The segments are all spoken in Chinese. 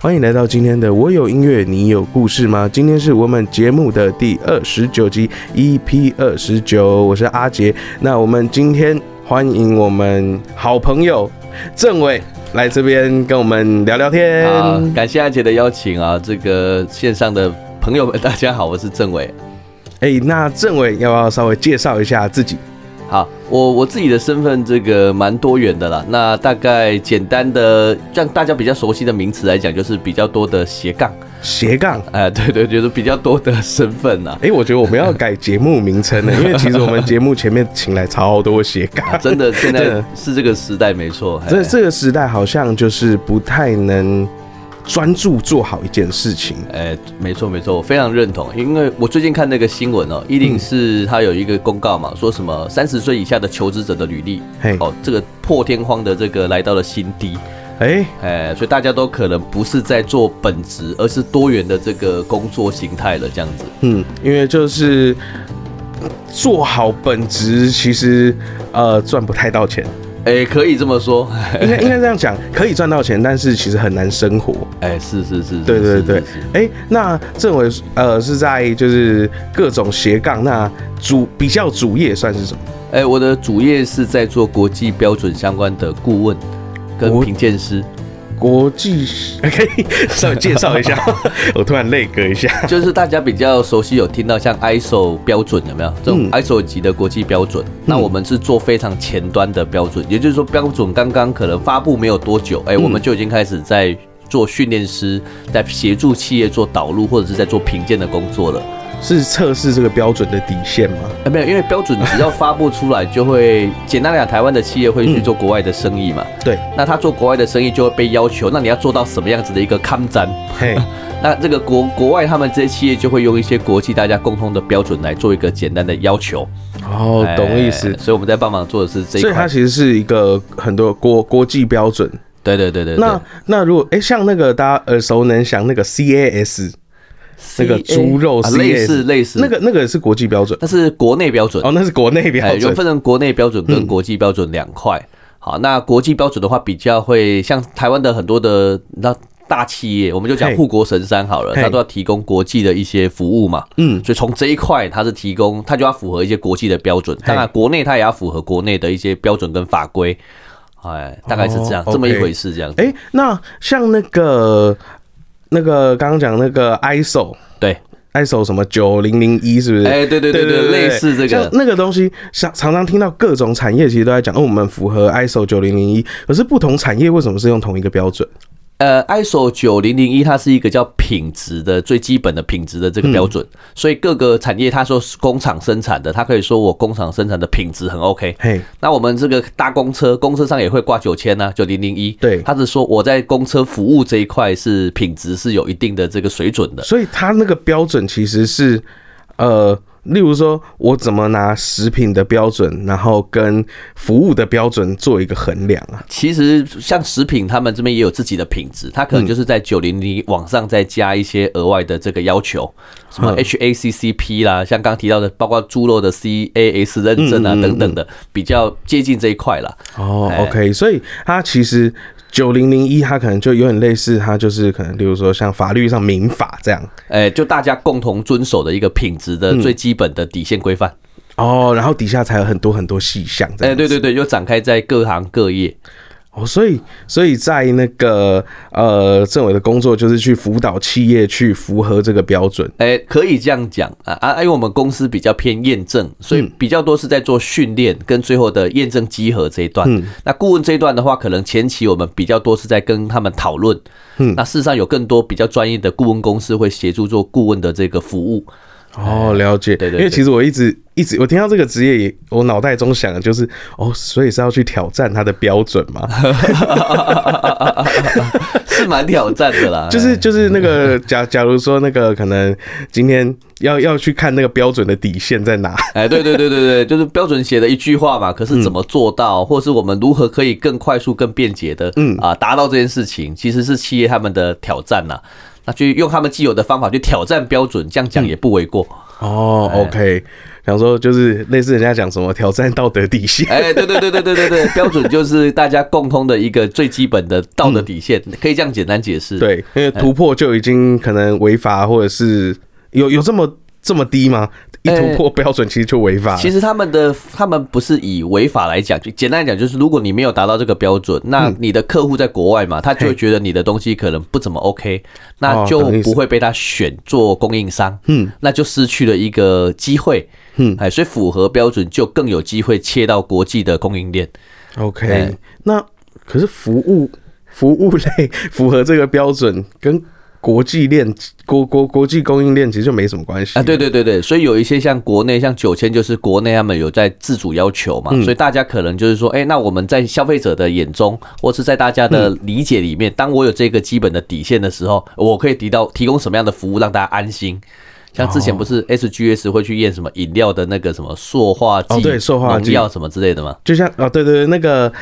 欢迎来到今天的我有音乐，你有故事吗？今天是我们节目的第二十九集，EP 二十九，我是阿杰。那我们今天欢迎我们好朋友郑伟来这边跟我们聊聊天。好，感谢阿杰的邀请啊！这个线上的朋友们，大家好，我是郑伟。哎，那郑伟要不要稍微介绍一下自己？好，我我自己的身份这个蛮多元的啦。那大概简单的，让大家比较熟悉的名词来讲，就是比较多的斜杠。斜杠，哎，对对，就是比较多的身份呐。哎，我觉得我们要改节目名称了，因为其实我们节目前面请来超多斜杠，真的，现在 是这个时代没错。这这个时代好像就是不太能。专注做好一件事情，哎，没错没错，我非常认同，因为我最近看那个新闻哦，一定是他有一个公告嘛，说什么三十岁以下的求职者的履历，嘿。哦，这个破天荒的这个来到了新低，哎。哎，所以大家都可能不是在做本职，而是多元的这个工作形态了，这样子，嗯，因为就是做好本职，其实呃赚不太到钱。哎，可以这么说，应该应该这样讲，可以赚到钱，但是其实很难生活。哎，是是是，对对对。哎，那政委呃是在就是各种斜杠，那主比较主业算是什么？哎，我的主业是在做国际标准相关的顾问跟评鉴师。国际可以 稍微介绍一下，我突然泪隔一下，就是大家比较熟悉有听到像 ISO 标准有没有？这种 ISO 级的国际标准，那我们是做非常前端的标准，也就是说标准刚刚可能发布没有多久，哎，我们就已经开始在做训练师，在协助企业做导入或者是在做评鉴的工作了。是测试这个标准的底线吗？啊，没有，因为标准只要发布出来，就会简单来讲，台湾的企业会去做国外的生意嘛。对，那他做国外的生意就会被要求，那你要做到什么样子的一个抗战？嘿，那这个国国外他们这些企业就会用一些国际大家共通的标准来做一个简单的要求。哦，懂意思。所以我们在帮忙做的是这一块。所以它其实是一个很多国国际标准。对对对对。那那如果哎，像那个大家耳熟能详那个 CAS。那个猪肉类似类似，那个那个是国际标准，那是国内标准哦，那是国内标准，有分成国内标准跟国际标准两块。好，那国际标准的话，比较会像台湾的很多的那大企业，我们就讲护国神山好了，它都要提供国际的一些服务嘛。嗯，所以从这一块，它是提供，它就要符合一些国际的标准，当然国内它也要符合国内的一些标准跟法规。哎，大概是这样，这么一回事，这样。哎，那像那个。那个刚刚讲那个 ISO，对，ISO 什么九零零一是不是？哎，对对对对，类似这个那个东西，常常常听到各种产业其实都在讲，哦，我们符合 ISO 九零零一，可是不同产业为什么是用同一个标准？呃，ISO 九零零一它是一个叫品质的最基本的品质的这个标准，所以各个产业它说是工厂生产的，它可以说我工厂生产的品质很 OK。嘿，那我们这个搭公车，公车上也会挂九千呢，九零零一。对，它是说我在公车服务这一块是品质是有一定的这个水准的，所以它那个标准其实是呃。例如说，我怎么拿食品的标准，然后跟服务的标准做一个衡量啊？其实像食品，他们这边也有自己的品质，它可能就是在九零零往上再加一些额外的这个要求，什么 HACCP 啦，像刚刚提到的，包括猪肉的 CAS 认证啊等等的，比较接近这一块了。哦，OK，所以它其实。九零零一，它可能就有点类似，它就是可能，例如说像法律上民法这样，哎，就大家共同遵守的一个品质的最基本的底线规范。哦，然后底下才有很多很多细项。哎，对对对，就展开在各行各业。哦，所以，所以在那个呃，政委的工作就是去辅导企业去符合这个标准。哎，可以这样讲啊啊，因为我们公司比较偏验证，所以比较多是在做训练跟最后的验证集合这一段。那顾问这一段的话，可能前期我们比较多是在跟他们讨论。嗯，那事实上有更多比较专业的顾问公司会协助做顾问的这个服务。哦，了解。对对，因为其实我一直一直我听到这个职业，也我脑袋中想的就是，哦，所以是要去挑战他的标准嘛，是蛮挑战的啦。就是就是那个 假假如说那个可能今天要要去看那个标准的底线在哪？哎，对对对对对，就是标准写的一句话嘛。可是怎么做到，或是我们如何可以更快速、更便捷的，嗯啊，达到这件事情，其实是企业他们的挑战呐。那去用他们既有的方法去挑战标准，这样讲也不为过。哦，OK，想说就是类似人家讲什么挑战道德底线，哎，对对对对对对对，标准就是大家共通的一个最基本的道德底线，可以这样简单解释。对，因为突破就已经可能违法，或者是有有这么这么低吗？一突破标准，其实就违法。其实他们的他们不是以违法来讲，就简单来讲，就是如果你没有达到这个标准，那你的客户在国外嘛，他就会觉得你的东西可能不怎么 OK，那就不会被他选做供应商，嗯，那就失去了一个机会，嗯，哎，所以符合标准就更有机会切到国际的供应链。OK，那可是服务服务类符合这个标准跟。国际链国国国际供应链其实就没什么关系啊，对对对对，所以有一些像国内像九千，就是国内他们有在自主要求嘛，所以大家可能就是说，哎，那我们在消费者的眼中，或是在大家的理解里面，当我有这个基本的底线的时候，我可以提到提供什么样的服务让大家安心？像之前不是 SGS 会去验什么饮料的那个什么塑化剂、对塑化剂药什么之类的吗？就像哦，对对对，那个。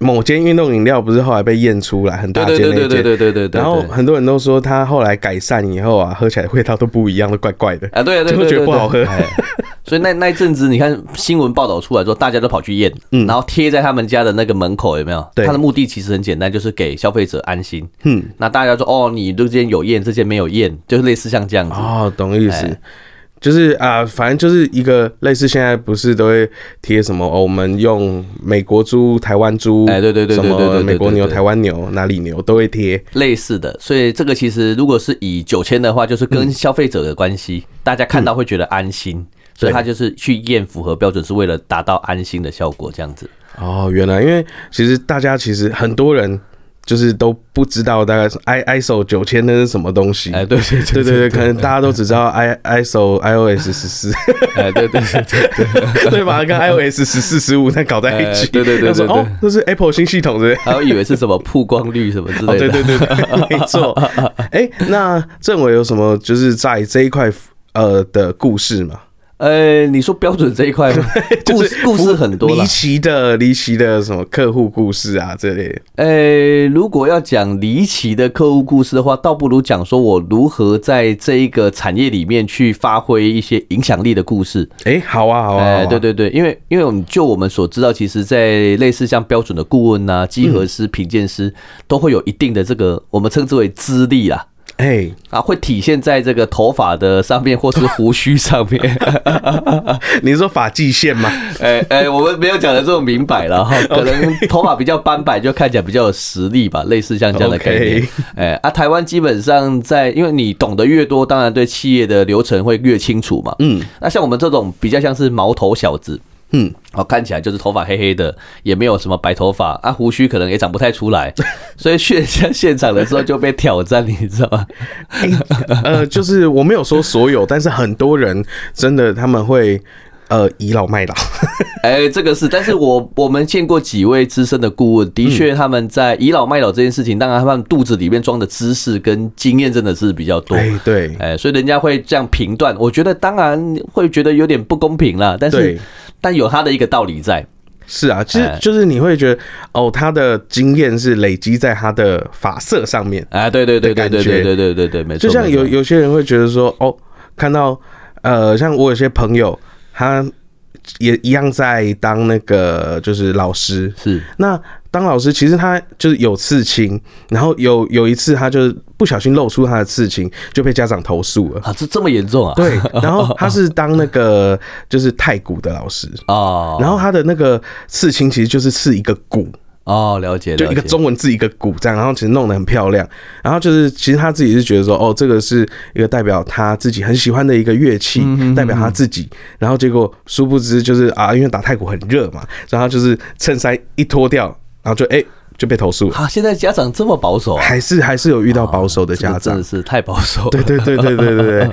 某间运动饮料不是后来被验出来很大间那间，对对对对对对然后很多人都说他后来改善以后啊，喝起来味道都不一样，都怪怪的啊，对对对，觉得不好喝。所以那那一阵子，你看新闻报道出来之后，大家都跑去验，嗯，然后贴在他们家的那个门口，有没有？对，他的目的其实很简单，就是给消费者安心。嗯，那大家说哦，你这间有验，这间没有验，就是类似像这样子。哦，懂意思。就是啊，反正就是一个类似现在不是都会贴什么哦，我们用美国猪、台湾猪，哎，对对对对对对，美国牛、台湾牛哪里牛都会贴类似的。所以这个其实如果是以九千的话，就是跟消费者的关系，大家看到会觉得安心，所以他就是去验符合标准，是为了达到安心的效果，这样子。哦，原来因为其实大家其实很多人。就是都不知道大概是 i ISO 九千那是什么东西？哎，对对对对对，可能大家都只知道 i ISO iOS 十四，哎，对对对对 对吧？跟 iOS 十四十五在搞在一起，对对对对，哦，这是 Apple 新系统，对还有以为是什么曝光率什么之类的，对对对，没错。哎，那政委有什么就是在这一块呃的故事吗？呃，你说标准这一块，故事故事很多离奇的离奇的什么客户故事啊这类。呃，如果要讲离奇的客户故事的话，倒不如讲说我如何在这一个产业里面去发挥一些影响力的故事。哎，好啊，好啊。哎，对对对，因为因为我们就我们所知道，其实，在类似像标准的顾问呐、机核师、品鉴师，都会有一定的这个我们称之为资历啦。哎啊，会体现在这个头发的上面，或是胡须上面。你说发际线吗？哎哎，我们没有讲的这么明白了哈，可能头发比较斑白，就看起来比较有实力吧，类似像这样的概念。哎啊，台湾基本上在，因为你懂得越多，当然对企业的流程会越清楚嘛。嗯，那像我们这种比较像是毛头小子。嗯，哦，看起来就是头发黑黑的，也没有什么白头发啊，胡须可能也长不太出来，所以去现现场的时候就被挑战，你知道吗？呃，就是我没有说所有，但是很多人真的他们会呃倚老卖老。哎，这个是，但是我我们见过几位资深的顾问，的确他们在倚老卖老这件事情，当然他们肚子里面装的知识跟经验真的是比较多。哎，对，哎，所以人家会这样评断，我觉得当然会觉得有点不公平了，但是。但有他的一个道理在，是啊，其实就是你会觉得哦，他的经验是累积在他的发色上面哎，对对对对对对对对对对，没错。就像有有些人会觉得说，哦，看到呃，像我有些朋友，他也一样在当那个就是老师，是那。当老师其实他就是有刺青，然后有有一次他就不小心露出他的刺青，就被家长投诉了啊！这这么严重啊？对，然后他是当那个就是太古的老师哦，然后他的那个刺青其实就是刺一个鼓哦，了解，就一个中文字一个鼓这样，然后其实弄得很漂亮，然后就是其实他自己是觉得说哦，这个是一个代表他自己很喜欢的一个乐器，代表他自己，然后结果殊不知就是啊，因为打太鼓很热嘛，然后就是衬衫一脱掉。然后就哎就被投诉了。啊，现在家长这么保守啊？还是还是有遇到保守的家长？真的是太保守。对对对对对对对。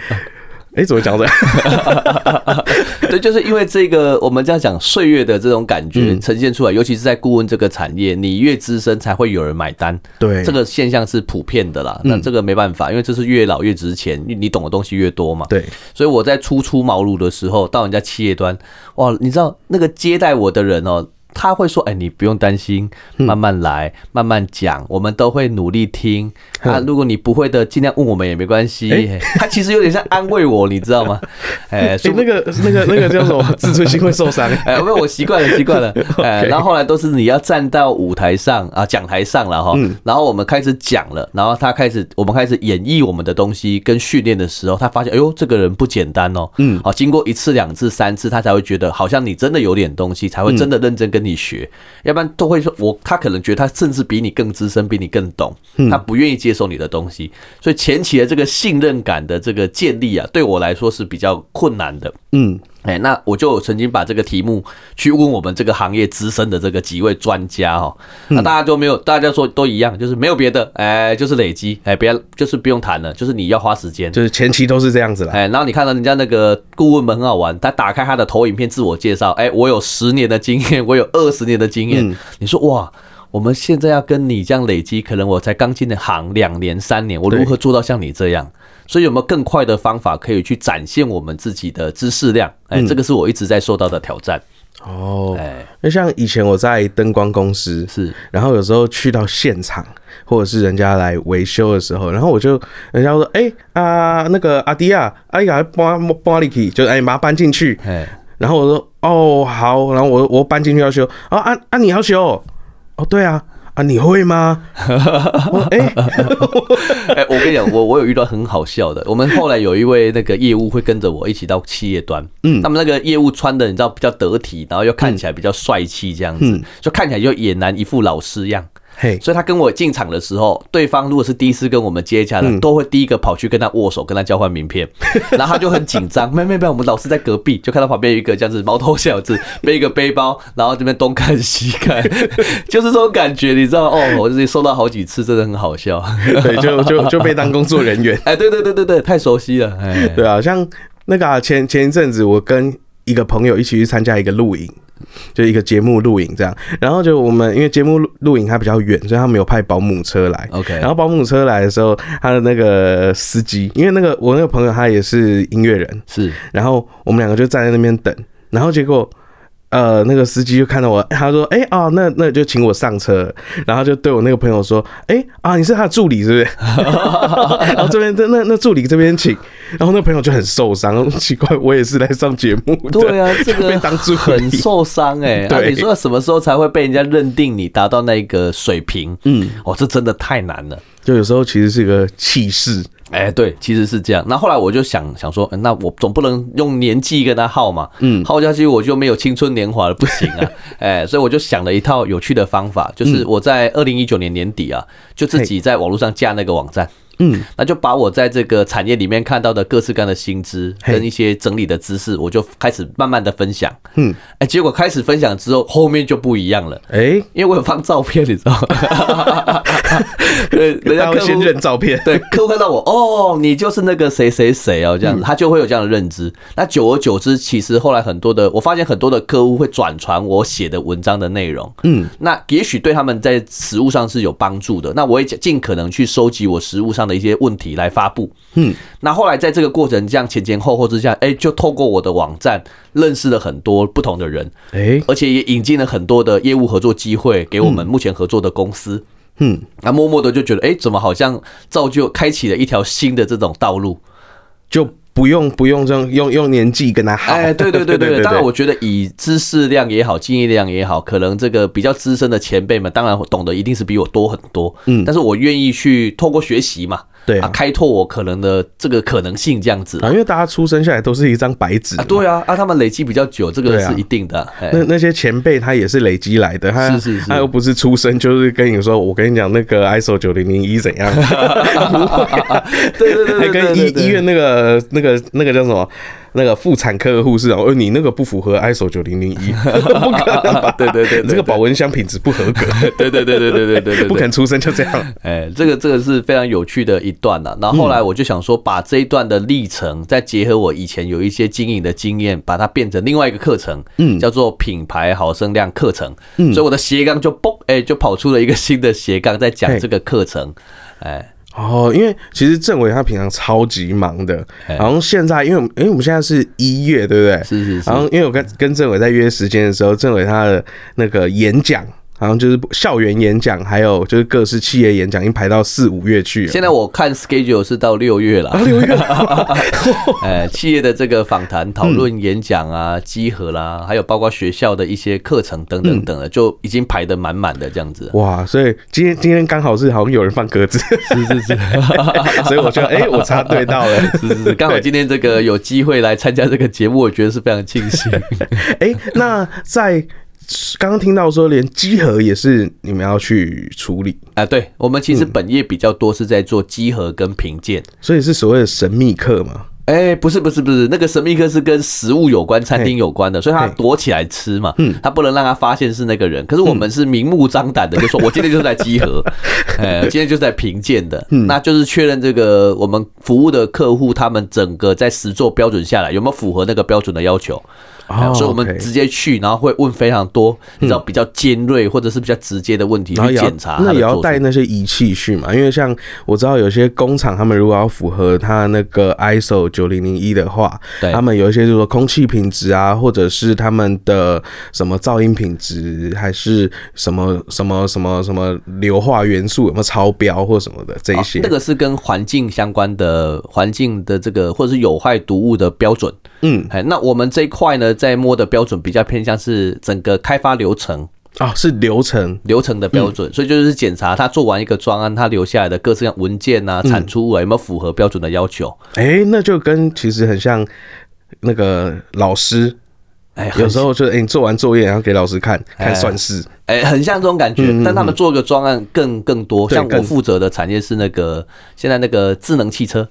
哎，怎么讲的？对，就是因为这个，我们这样讲岁月的这种感觉呈现出来，尤其是在顾问这个产业，你越资深才会有人买单。对，这个现象是普遍的啦。那这个没办法，因为这是越老越值钱，你你懂的东西越多嘛。对，所以我在初出茅庐的时候，到人家企业端，哇，你知道那个接待我的人哦。他会说，哎，你不用担心，慢慢来，慢慢讲，我们都会努力听啊。如果你不会的，尽量问我们也没关系。他其实有点像安慰我，你知道吗？哎，所以那个那个那个叫什么？自尊心会受伤。哎，因为我习惯了，习惯了。哎，然后后来都是你要站到舞台上啊，讲台上了哈。然后我们开始讲了，然后他开始，我们开始演绎我们的东西跟训练的时候，他发现，哎呦，这个人不简单哦。嗯，好，经过一次、两次、三次，他才会觉得好像你真的有点东西，才会真的认真跟。你学，要不然都会说，我他可能觉得他甚至比你更资深，比你更懂，他不愿意接受你的东西，所以前期的这个信任感的这个建立啊，对我来说是比较困难的。嗯。哎，那我就曾经把这个题目去问我们这个行业资深的这个几位专家哈，那大家都没有，大家说都一样，就是没有别的，哎，就是累积，哎，别就是不用谈了，就是你要花时间，就是前期都是这样子了，哎，然后你看到人家那个顾问们很好玩，他打开他的投影片自我介绍，哎，我有十年的经验，我有二十年的经验，你说哇，我们现在要跟你这样累积，可能我才刚进的行两年三年，我如何做到像你这样？所以有没有更快的方法可以去展现我们自己的知识量？哎，这个是我一直在受到的挑战。哦，哎，那像以前我在灯光公司是，然后有时候去到现场或者是人家来维修的时候，然后我就人家说，哎啊，那个阿迪亚，哎呀，搬搬里去，就哎，把它搬进去。哎，然后我说，哦，好，然后我我搬进去要修，啊啊啊，你要修？哦，对啊。啊，你会吗？哎，哎，我跟你讲，我我有遇到很好笑的。我们后来有一位那个业务会跟着我一起到企业端，嗯，他们那个业务穿的你知道比较得体，然后又看起来比较帅气，这样子，就看起来就俨然一副老师样。嘿，所以他跟我进场的时候，对方如果是第一次跟我们接洽的，都会第一个跑去跟他握手，跟他交换名片，然后他就很紧张。没没没，我们老师在隔壁，就看到旁边有一个这样子毛头小子背一个背包，然后这边东看西看，就是这种感觉，你知道哦？我自己收到好几次，真的很好笑。对，就就就被当工作人员。哎，对对对对对，太熟悉了。哎，对啊，像那个前前一阵子，我跟一个朋友一起去参加一个露营。就一个节目录影这样，然后就我们因为节目录录影还比较远，所以他没有派保姆车来。OK，然后保姆车来的时候，他的那个司机，因为那个我那个朋友他也是音乐人，是，然后我们两个就站在那边等，然后结果。呃，那个司机就看到我，他说：“哎啊，那那就请我上车。”然后就对我那个朋友说：“哎啊，你是他的助理是不是？” 然后这边那那助理这边请，然后那朋友就很受伤，奇怪，我也是来上节目的，对啊，这个被当助理很受伤哎。对，你说什么时候才会被人家认定你达到那个水平？嗯，哦，这真的太难了。就有时候其实是一个气势。哎，对，其实是这样。那后来我就想想说，那我总不能用年纪跟他耗嘛，嗯，耗下去我就没有青春年华了，不行啊。哎，所以我就想了一套有趣的方法，就是我在二零一九年年底啊，就自己在网络上架那个网站。嗯，那就把我在这个产业里面看到的各式各样的薪资跟一些整理的知识，我就开始慢慢的分享。嗯，哎，结果开始分享之后，后面就不一样了。哎，因为我有放照片，你知道吗？对，人家先认照片。对，客户看到我，哦，你就是那个谁谁谁哦，这样子，他就会有这样的认知。那久而久之，其实后来很多的，我发现很多的客户会转传我写的文章的内容。嗯，那也许对他们在实物上是有帮助的。那我也尽可能去收集我实物上。的一些问题来发布，嗯，那后来在这个过程这样前前后后之下，哎，就透过我的网站认识了很多不同的人，哎，而且也引进了很多的业务合作机会给我们目前合作的公司，嗯，那默默的就觉得，哎，怎么好像造就开启了一条新的这种道路，就。不用不用这样用用年纪跟他耗，哎，对对对对，当然我觉得以知识量也好，经验量也好，可能这个比较资深的前辈们，当然懂得一定是比我多很多，嗯，但是我愿意去透过学习嘛。对啊，开拓我可能的这个可能性，这样子。啊，因为大家出生下来都是一张白纸啊，对啊，啊，他们累积比较久，这个是一定的。那那些前辈他也是累积来的，他是是是，他又不是出生就是跟你说，我跟你讲那个 ISO 九零零一怎样，对对对，还跟医医院那个那个那个叫什么？那个妇产科的护士啊，而你那个不符合 ISO 九零零一，不可能吧？对对对，这个保温箱品质不合格。对对对对对对对对，不肯出生就这样。哎，这个这个是非常有趣的一段呐。然后后来我就想说，把这一段的历程，再结合我以前有一些经营的经验，把它变成另外一个课程，嗯，叫做品牌好声量课程。嗯，所以我的斜杠就嘣，哎，就跑出了一个新的斜杠，在讲这个课程，哎。哦，因为其实政委他平常超级忙的，然后现在因为因为我们现在是一月，对不对？是是是。然后因为我跟跟政委在约时间的时候，政委他的那个演讲。好像就是校园演讲，还有就是各式企业演讲，已经排到四五月去了。现在我看 schedule 是到六月了。六月，哎，企业的这个访谈、讨论、演讲啊，集合啦，还有包括学校的一些课程等等等的，就已经排的满满的这样子。哇，所以今天今天刚好是好像有人放鸽子，是是是，所以我觉得哎，我插对到了，是是是，刚好今天这个有机会来参加这个节目，我觉得是非常庆幸。哎，那在。刚刚听到说，连机核也是你们要去处理啊？对，我们其实本业比较多是在做机核跟评鉴，所以是所谓的神秘客嘛？哎，不是不是不是，那个神秘客是跟食物有关、餐厅有关的，所以他躲起来吃嘛，嗯，他不能让他发现是那个人。可是我们是明目张胆的，就说我今天就是在集合，哎，今天就是在评鉴的，那就是确认这个我们服务的客户他们整个在实做标准下来有没有符合那个标准的要求。所以，我们直接去，然后会问非常多，你知道比较尖锐或者是比较直接的问题去检查。那也要带那些仪器去嘛？因为像我知道有些工厂，他们如果要符合他那个 ISO 九零零一的话，他们有一些就是说空气品质啊，或者是他们的什么噪音品质，还是什么什么什么什么硫化元素有没有超标或什么的这一些。那个是跟环境相关的环境的这个或者是有害毒物的标准。嗯，哎，那我们这一块呢，在摸的标准比较偏向是整个开发流程。啊，是流程。流程的标准，所以就是检查他做完一个专案，他留下来的各式各样文件啊、产出物有没有符合标准的要求。哎，那就跟其实很像那个老师，哎，有时候就哎，你做完作业然后给老师看看算式，哎，很像这种感觉。但他们做个专案更更多，像我负责的产业是那个现在那个智能汽车。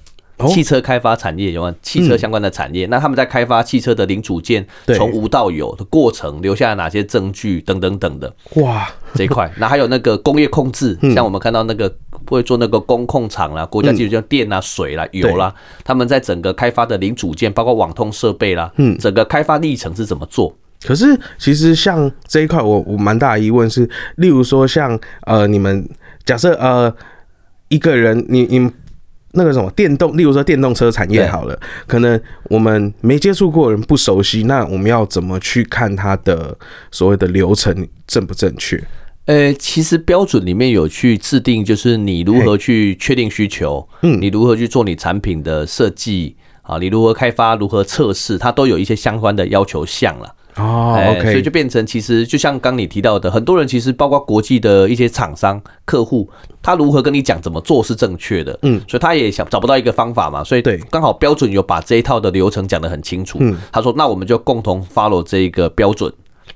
汽车开发产业有吗？汽车相关的产业，那他们在开发汽车的零组件从无到有的过程，留下了哪些证据等等等的。哇，这一块，那还有那个工业控制，像我们看到那个会做那个工控厂啦，国家基础像电啊、水啦、油啦，他们在整个开发的零组件，包括网通设备啦，嗯，整个开发历程是怎么做？可是其实像这一块，我我蛮大的疑问是，例如说像呃，你们假设呃一个人，你你。那个什么电动，例如说电动车产业好了，可能我们没接触过人不熟悉，那我们要怎么去看它的所谓的流程正不正确？呃，其实标准里面有去制定，就是你如何去确定需求，嗯，你如何去做你产品的设计啊，你如何开发，如何测试，它都有一些相关的要求项了。哦，OK，所以就变成其实就像刚你提到的，很多人其实包括国际的一些厂商客户，他如何跟你讲怎么做是正确的，嗯，所以他也想找不到一个方法嘛，所以对，刚好标准有把这一套的流程讲得很清楚，嗯，他说那我们就共同 follow 这一个标准，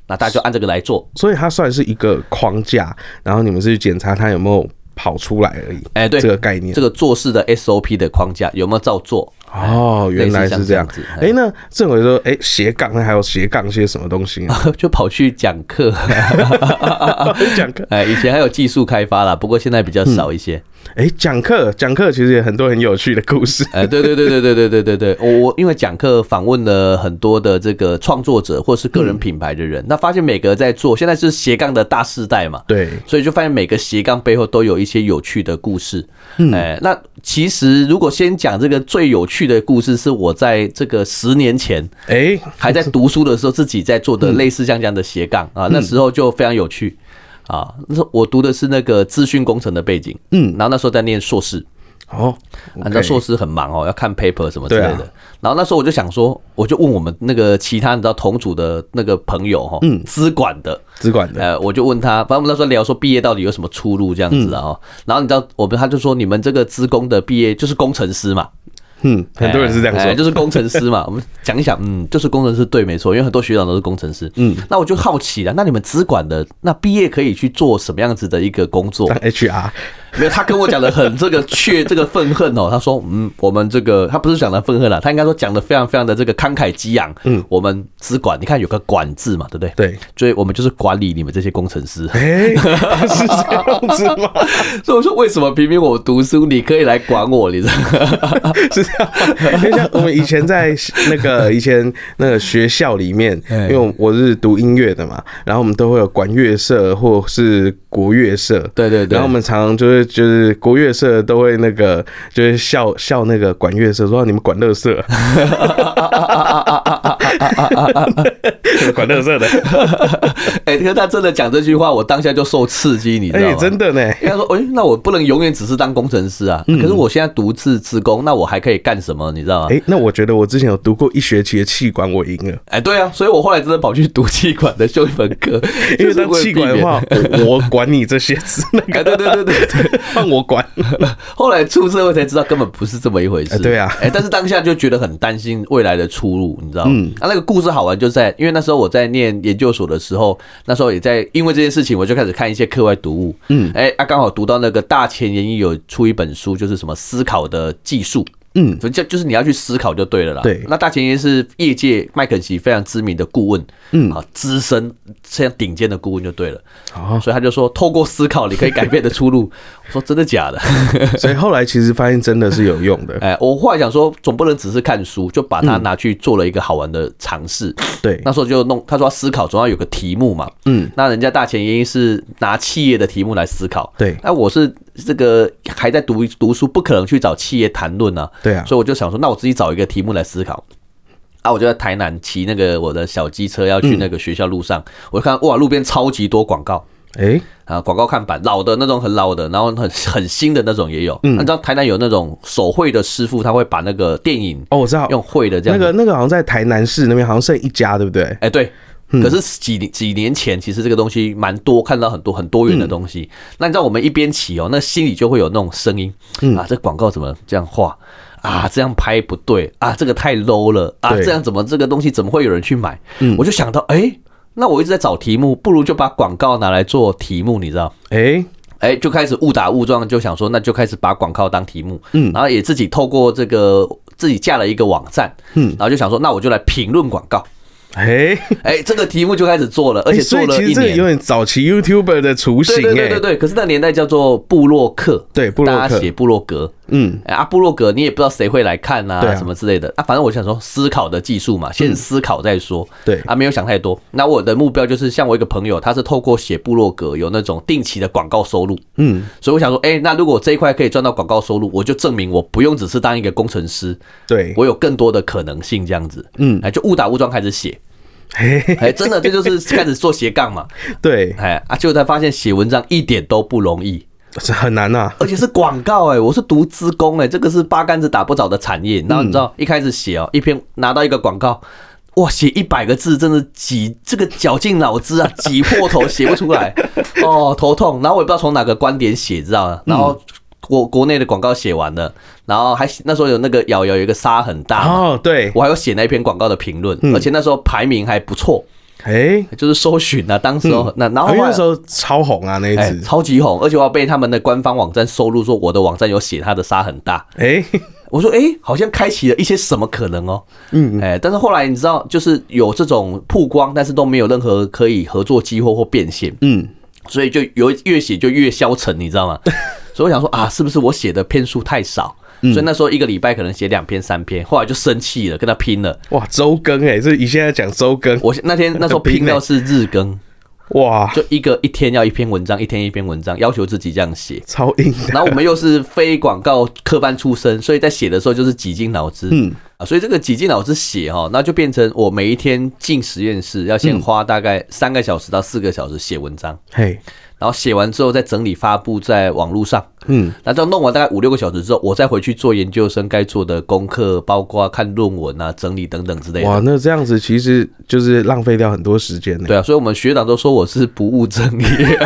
那大家就按这个来做，所以它算是一个框架，然后你们是去检查它有没有跑出来而已，哎，对，这个概念，这个做事的 SOP 的框架有没有照做？哦，原来是这样子。哎，那政委说，哎，斜杠那还有斜杠些什么东西？就跑去讲课，讲课。哎，以前还有技术开发啦，不过现在比较少一些。哎，讲课讲课其实也很多很有趣的故事。哎，对对对对对对对对对，我我因为讲课访问了很多的这个创作者或是个人品牌的人，那发现每个在做，现在是斜杠的大世代嘛，对，所以就发现每个斜杠背后都有一些有趣的故事。哎，那其实如果先讲这个最有趣的故事，是我在这个十年前，哎，还在读书的时候自己在做的类似像这样的斜杠啊，那时候就非常有趣。啊，那时候我读的是那个资讯工程的背景，嗯，然后那时候在念硕士，哦，按照硕士很忙哦，要看 paper 什么之类的，然后那时候我就想说，我就问我们那个其他你知道同组的那个朋友哈，嗯，资管的，资管的，呃，我就问他，反正我们那时候聊说毕业到底有什么出路这样子啊，然后你知道我们他就说你们这个资工的毕业就是工程师嘛。嗯，很多人是这样说，就是工程师嘛。我们讲一讲，嗯，就是工程师对，没错，因为很多学长都是工程师。嗯，那我就好奇了，那你们资管的那毕业可以去做什么样子的一个工作？HR。没有，他跟我讲的很这个却这个愤恨哦。他说，嗯，我们这个他不是讲的愤恨了，他应该说讲的非常非常的这个慷慨激昂。嗯，我们资管，你看有个管字嘛，对不对？对，所以我们就是管理你们这些工程师。哎，是这样子吗？所以我说，为什么明明我读书，你可以来管我？你知道？因为像我们以前在那个 以前那个学校里面，因为我是读音乐的嘛，然后我们都会有管乐社或是国乐社，对对对，然后我们常常就是就是国乐社都会那个就是笑笑那个管乐社说你们管乐社，管乐社的，哎，可是他真的讲这句话，我当下就受刺激，你知道吗？真的呢，他说，哎，那我不能永远只是当工程师啊，可是我现在独自自工，那我还可以干什么？你知道吗？哎，那我觉得我之前有读过一学期的气管，我赢了。哎，对啊，所以我后来真的跑去读气管的修一门课，因为当气管的话，我管你这些字，那个，对对对对对，换我管。后来出社会才知道，根本不是这么一回事。对啊，哎，但是当下就觉得很担心未来的出路，你知道吗？嗯，啊，那个故事好玩就在，因为那时候我在念研究所的时候，那时候也在因为这件事情，我就开始看一些课外读物。嗯，哎，啊，刚好读到那个大前研一有出一本书，就是什么思考的技术。嗯，就就是你要去思考就对了啦。对，那大前研是业界麦肯锡非常知名的顾问，嗯，啊，资深非常顶尖的顾问就对了。哦，所以他就说，透过思考你可以改变的出路。我说真的假的？所以后来其实发现真的是有用的。哎，我后来想说，总不能只是看书，就把它拿去做了一个好玩的尝试。对，那时候就弄，他说思考总要有个题目嘛。嗯，那人家大前研是拿企业的题目来思考。对，那我是。这个还在读读书，不可能去找企业谈论啊。对啊，所以我就想说，那我自己找一个题目来思考。啊，我就在台南骑那个我的小机车要去那个学校路上，我看哇，路边超级多广告。哎，啊，广告看板，老的那种很老的，然后很很新的那种也有。嗯，你知道台南有那种手绘的师傅，他会把那个电影哦，我知道用绘的这样。那个那个好像在台南市那边好像剩一家，对不对？哎，对。可是几几年前，其实这个东西蛮多，看到很多很多元的东西。那你知道我们一边骑哦，那心里就会有那种声音啊，这广告怎么这样画啊？这样拍不对啊，这个太 low 了啊！这样怎么这个东西怎么会有人去买？我就想到，哎，那我一直在找题目，不如就把广告拿来做题目，你知道？哎哎，就开始误打误撞，就想说，那就开始把广告当题目，嗯，然后也自己透过这个自己架了一个网站，嗯，然后就想说，那我就来评论广告。哎哎，这个题目就开始做了，而且做了一年，有点早期 YouTuber 的雏形。对对对对，可是那年代叫做布洛克，对，大家写布洛格。嗯，啊，布洛格你也不知道谁会来看呐，什么之类的。啊，反正我想说思考的技术嘛，先思考再说。对，啊，没有想太多。那我的目标就是像我一个朋友，他是透过写布洛格有那种定期的广告收入。嗯，所以我想说，哎，那如果这一块可以赚到广告收入，我就证明我不用只是当一个工程师，对我有更多的可能性这样子。嗯，哎，就误打误撞开始写。哎，真的，这就是开始做斜杠嘛？对，哎啊，结果才发现写文章一点都不容易，是很难呐，而且是广告哎，我是读资工哎，这个是八竿子打不着的产业。然后你知道，一开始写哦，一篇拿到一个广告，哇，写一百个字，真的挤这个绞尽脑汁啊，挤破头写不出来，哦，头痛。然后我也不知道从哪个观点写，知道吗？然后。国国内的广告写完了，然后还那时候有那个瑶瑶有一个沙很大哦，对。我还有写那一篇广告的评论，而且那时候排名还不错，哎，就是搜寻啊，当时那然后那时候超红啊，那一次。超级红，而且我要被他们的官方网站收录说我的网站有写他的沙很大，哎，我说哎，好像开启了一些什么可能哦，嗯，哎，但是后来你知道，就是有这种曝光，但是都没有任何可以合作机会或变现，嗯，所以就有越写就越消沉，你知道吗？所以我想说啊，是不是我写的篇数太少？所以那时候一个礼拜可能写两篇三篇，后来就生气了，跟他拼了。哇，周更哎，这你现在讲周更，我那天那时候拼到是日更。哇，就一个一天要一篇文章，一天一篇文章，要求自己这样写，超硬。然后我们又是非广告科班出身，所以在写的时候就是几经脑汁。嗯啊，所以这个几经脑汁写哈，那就变成我每一天进实验室要先花大概三个小时到四个小时写文章。嘿。然后写完之后再整理发布在网络上，嗯，那这样弄完大概五六个小时之后，我再回去做研究生该做的功课，包括看论文啊、整理等等之类的。哇，那这样子其实就是浪费掉很多时间呢。对啊，所以我们学长都说我是不务正业，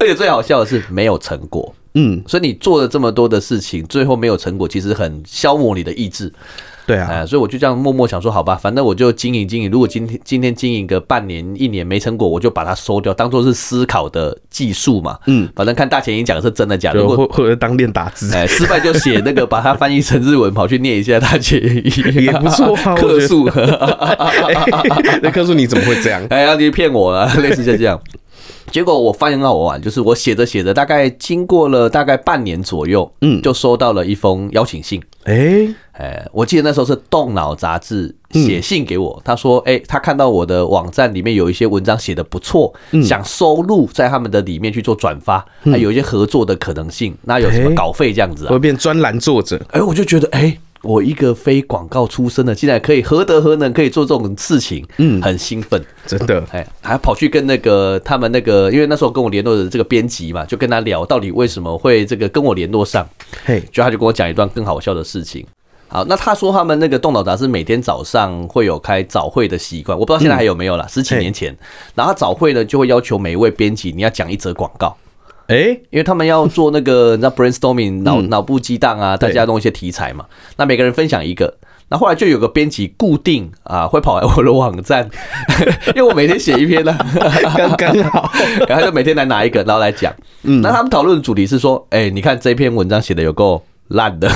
而且最好笑的是没有成果。嗯，所以你做了这么多的事情，最后没有成果，其实很消磨你的意志。对啊，所以我就这样默默想说，好吧，反正我就经营经营。如果今天今天经营个半年一年没成果，我就把它收掉，当做是思考的技术嘛。嗯，反正看大前一讲的是真的假的，或或者当练打字，哎，失败就写那个，把它翻译成日文，跑去念一下大前一，也不错。客诉，那客诉你怎么会这样？哎呀，你骗我了，类似就这样。结果我发现很好玩，就是我写着写着，大概经过了大概半年左右，嗯，就收到了一封邀请信。哎哎，我记得那时候是《动脑》杂志写信给我，他说：“哎，他看到我的网站里面有一些文章写的不错，想收录在他们的里面去做转发，还有一些合作的可能性。那有什么稿费这样子啊？会变专栏作者？哎，我就觉得，哎。”我一个非广告出身的，竟然可以何德何能可以做这种事情，嗯，很兴奋，真的，哎，还跑去跟那个他们那个，因为那时候跟我联络的这个编辑嘛，就跟他聊到底为什么会这个跟我联络上，嘿，就他就跟我讲一段更好笑的事情。好，那他说他们那个动脑杂志每天早上会有开早会的习惯，我不知道现在还有没有了，十几年前，然后早会呢就会要求每一位编辑你要讲一则广告。哎，因为他们要做那个 那 brainstorming 脑脑部激荡啊，大家弄一些题材嘛。那每个人分享一个，那后来就有个编辑固定啊，会跑来我的网站，因为我每天写一篇呢，刚刚好，然后就每天来拿一个，然后来讲。嗯，那他们讨论的主题是说，哎，你看这篇文章写的有够。烂的，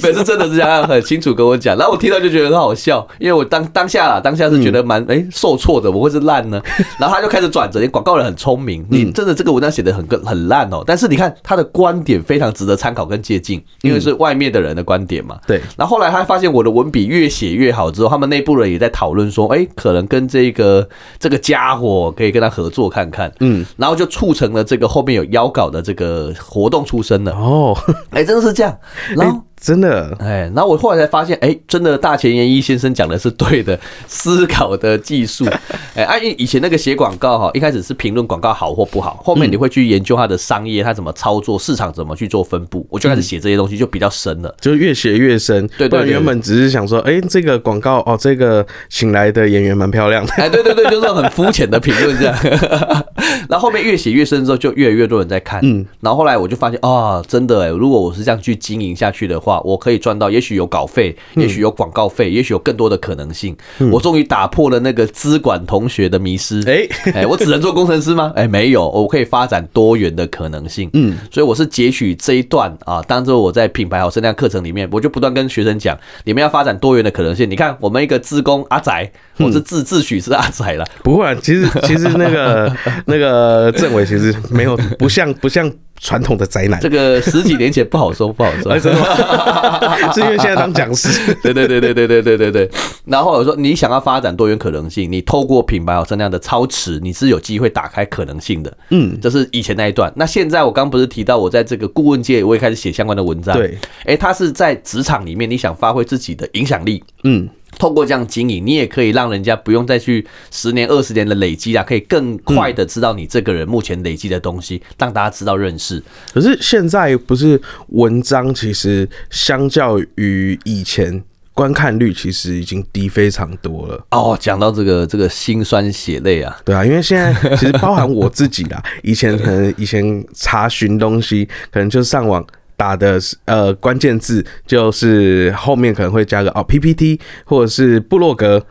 每次真的是这样很清楚跟我讲，然后我听到就觉得很好笑，因为我当当下啦，当下是觉得蛮哎受挫的，我会是烂呢？然后他就开始转折，广告人很聪明，你真的这个文章写的很很烂哦，但是你看他的观点非常值得参考跟借鉴，因为是外面的人的观点嘛。对。然后后来他发现我的文笔越写越好之后，他们内部人也在讨论说，哎，可能跟这个这个家伙可以跟他合作看看。嗯。然后就促成了这个后面有邀稿的这个活动出身。真的哦，哎，真的是这样，然后。真的哎，然后我后来才发现，哎，真的大前研一先生讲的是对的，思考的技术，哎，按以前那个写广告哈，一开始是评论广告好或不好，后面你会去研究它的商业，它怎么操作，市场怎么去做分布，我就开始写这些东西就比较深了，就越写越深。对对，原本只是想说，哎，这个广告哦，这个请来的演员蛮漂亮的，哎，对对对，就是很肤浅的评论这样。然后后面越写越深之后，就越来越多人在看，嗯，然后后来我就发现啊，真的哎，如果我是这样去经营下去的。话我可以赚到，也许有稿费，也许有广告费，也许有更多的可能性。我终于打破了那个资管同学的迷失。哎哎，我只能做工程师吗？哎，没有，我可以发展多元的可能性。嗯，所以我是截取这一段啊，当做我在品牌好生量课程里面，我就不断跟学生讲，你们要发展多元的可能性。你看，我们一个自工阿仔，我是自自诩是阿仔了。不会，其实其实那个 那个政委其实没有不像不像。传统的宅男，这个十几年前不好说，不好说，是因为现在当讲师。对对对对对对对对对。然后我说，你想要发展多元可能性，你透过品牌好这样的超持，你是有机会打开可能性的。嗯，这是以前那一段。那现在我刚不是提到，我在这个顾问界，我也开始写相关的文章。对，哎，他是在职场里面，你想发挥自己的影响力。嗯。透过这样经营，你也可以让人家不用再去十年、二十年的累积啊，可以更快的知道你这个人目前累积的东西，让大家知道认识。可是现在不是文章，其实相较于以前，观看率其实已经低非常多了。哦，讲到这个，这个心酸血泪啊，对啊，因为现在其实包含我自己啦，以前可能以前查询东西，可能就上网。打的呃关键字就是后面可能会加个哦 PPT 或者是部落格，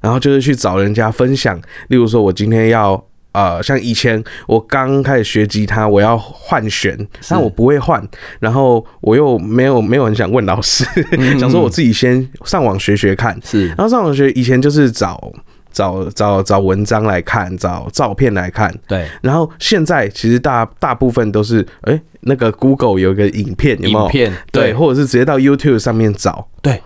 然后就是去找人家分享。例如说，我今天要呃像以前我刚开始学吉他，我要换弦，但我不会换，然后我又没有没有很想问老师，想说我自己先上网学学看。是，然后上网学以前就是找。找找找文章来看，找照片来看，对。然后现在其实大大部分都是，哎，那个 Google 有一个影片，有影片，对，或者是直接到 YouTube 上面找，对。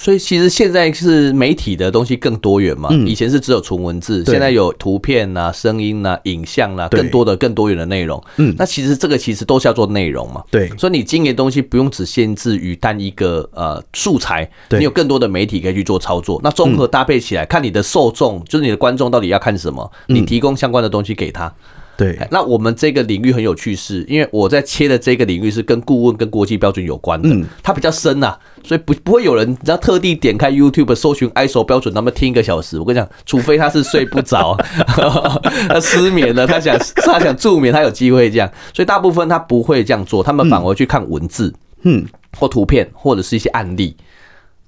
所以其实现在是媒体的东西更多元嘛，以前是只有纯文字，现在有图片呐、声音呐、影像呐，更多的更多元的内容。嗯，那其实这个其实都是要做内容嘛。对，所以你经营东西不用只限制于单一个呃素材，你有更多的媒体可以去做操作。那综合搭配起来，看你的受众，就是你的观众到底要看什么，你提供相关的东西给他。对，那我们这个领域很有趣，是因为我在切的这个领域是跟顾问跟国际标准有关的，它比较深呐，所以不不会有人只要特地点开 YouTube 搜寻 ISO 标准，那么听一个小时。我跟你讲，除非他是睡不着，他失眠了，他想他想助眠，他有机会这样。所以大部分他不会这样做，他们反而去看文字，嗯，或图片，或者是一些案例，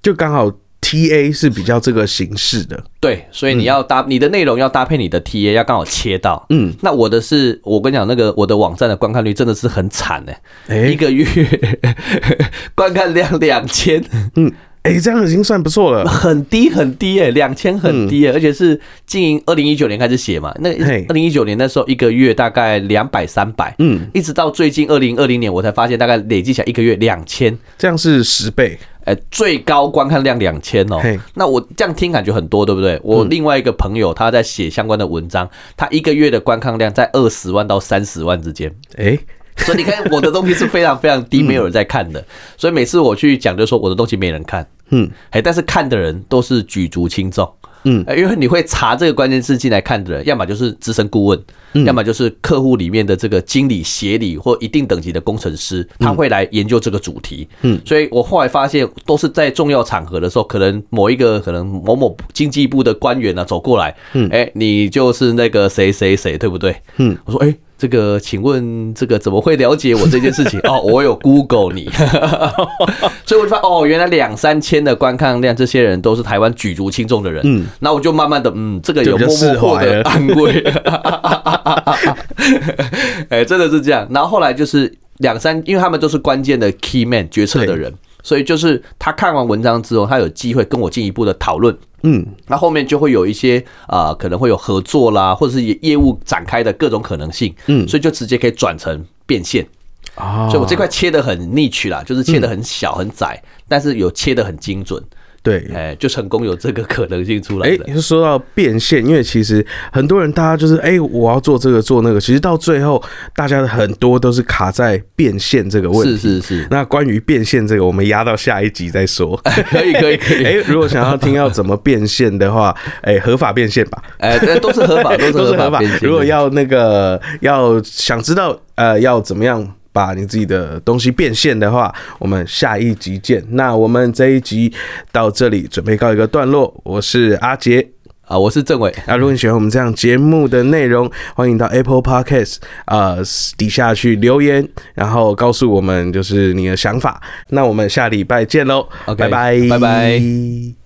就刚好。T A 是比较这个形式的，对，所以你要搭你的内容要搭配你的 T A，要刚好切到。嗯，那我的是我跟你讲，那个我的网站的观看率真的是很惨哎，一个月 观看量两千，嗯，哎，这样已经算不错了，很低很低哎，两千很低哎，而且是经营二零一九年开始写嘛，那二零一九年那时候一个月大概两百三百，嗯，一直到最近二零二零年我才发现大概累计起来一个月两千，这样是十倍，哎，最高观看量两千哦，那我这样听感觉很多对不对？我另外一个朋友他在写相关的文章，他一个月的观看量在二十万到三十万之间，哎。所以你看，我的东西是非常非常低，没有人在看的。所以每次我去讲，就说我的东西没人看，嗯，哎，但是看的人都是举足轻重，嗯，因为你会查这个关键字进来看的人，要么就是资深顾问，要么就是客户里面的这个经理、协理或一定等级的工程师，他会来研究这个主题，嗯，所以我后来发现，都是在重要场合的时候，可能某一个可能某某经济部的官员呢走过来，嗯，哎，你就是那个谁谁谁，对不对？嗯，我说，哎。这个，请问这个怎么会了解我这件事情？哦，我有 Google 你，所以我就发现哦，原来两三千的观看量，这些人都是台湾举足轻重的人。嗯，那我就慢慢的，嗯，这个有默默获得安慰。哎，真的是这样。然后后来就是两三，因为他们都是关键的 key man 决策的人。所以就是他看完文章之后，他有机会跟我进一步的讨论，嗯，那后面就会有一些啊，可能会有合作啦，或者是业务展开的各种可能性，嗯，所以就直接可以转成变现。啊，所以我这块切的很 niche 啦，就是切的很小很窄，但是有切的很精准。对，哎，就成功有这个可能性出来。哎，你是说到变现，因为其实很多人大家就是哎，我要做这个做那个，其实到最后大家的很多都是卡在变现这个问题。是是是。那关于变现这个，我们压到下一集再说。可以可以可以。哎，如果想要听要怎么变现的话，哎，合法变现吧。哎，都是合法，都是合法。如果要那个要想知道呃要怎么样。把你自己的东西变现的话，我们下一集见。那我们这一集到这里准备告一个段落。我是阿杰啊，我是郑伟。那如果你喜欢我们这样节目的内容，欢迎到 Apple Podcast 啊底下去留言，然后告诉我们就是你的想法。那我们下礼拜见喽，拜拜，拜拜。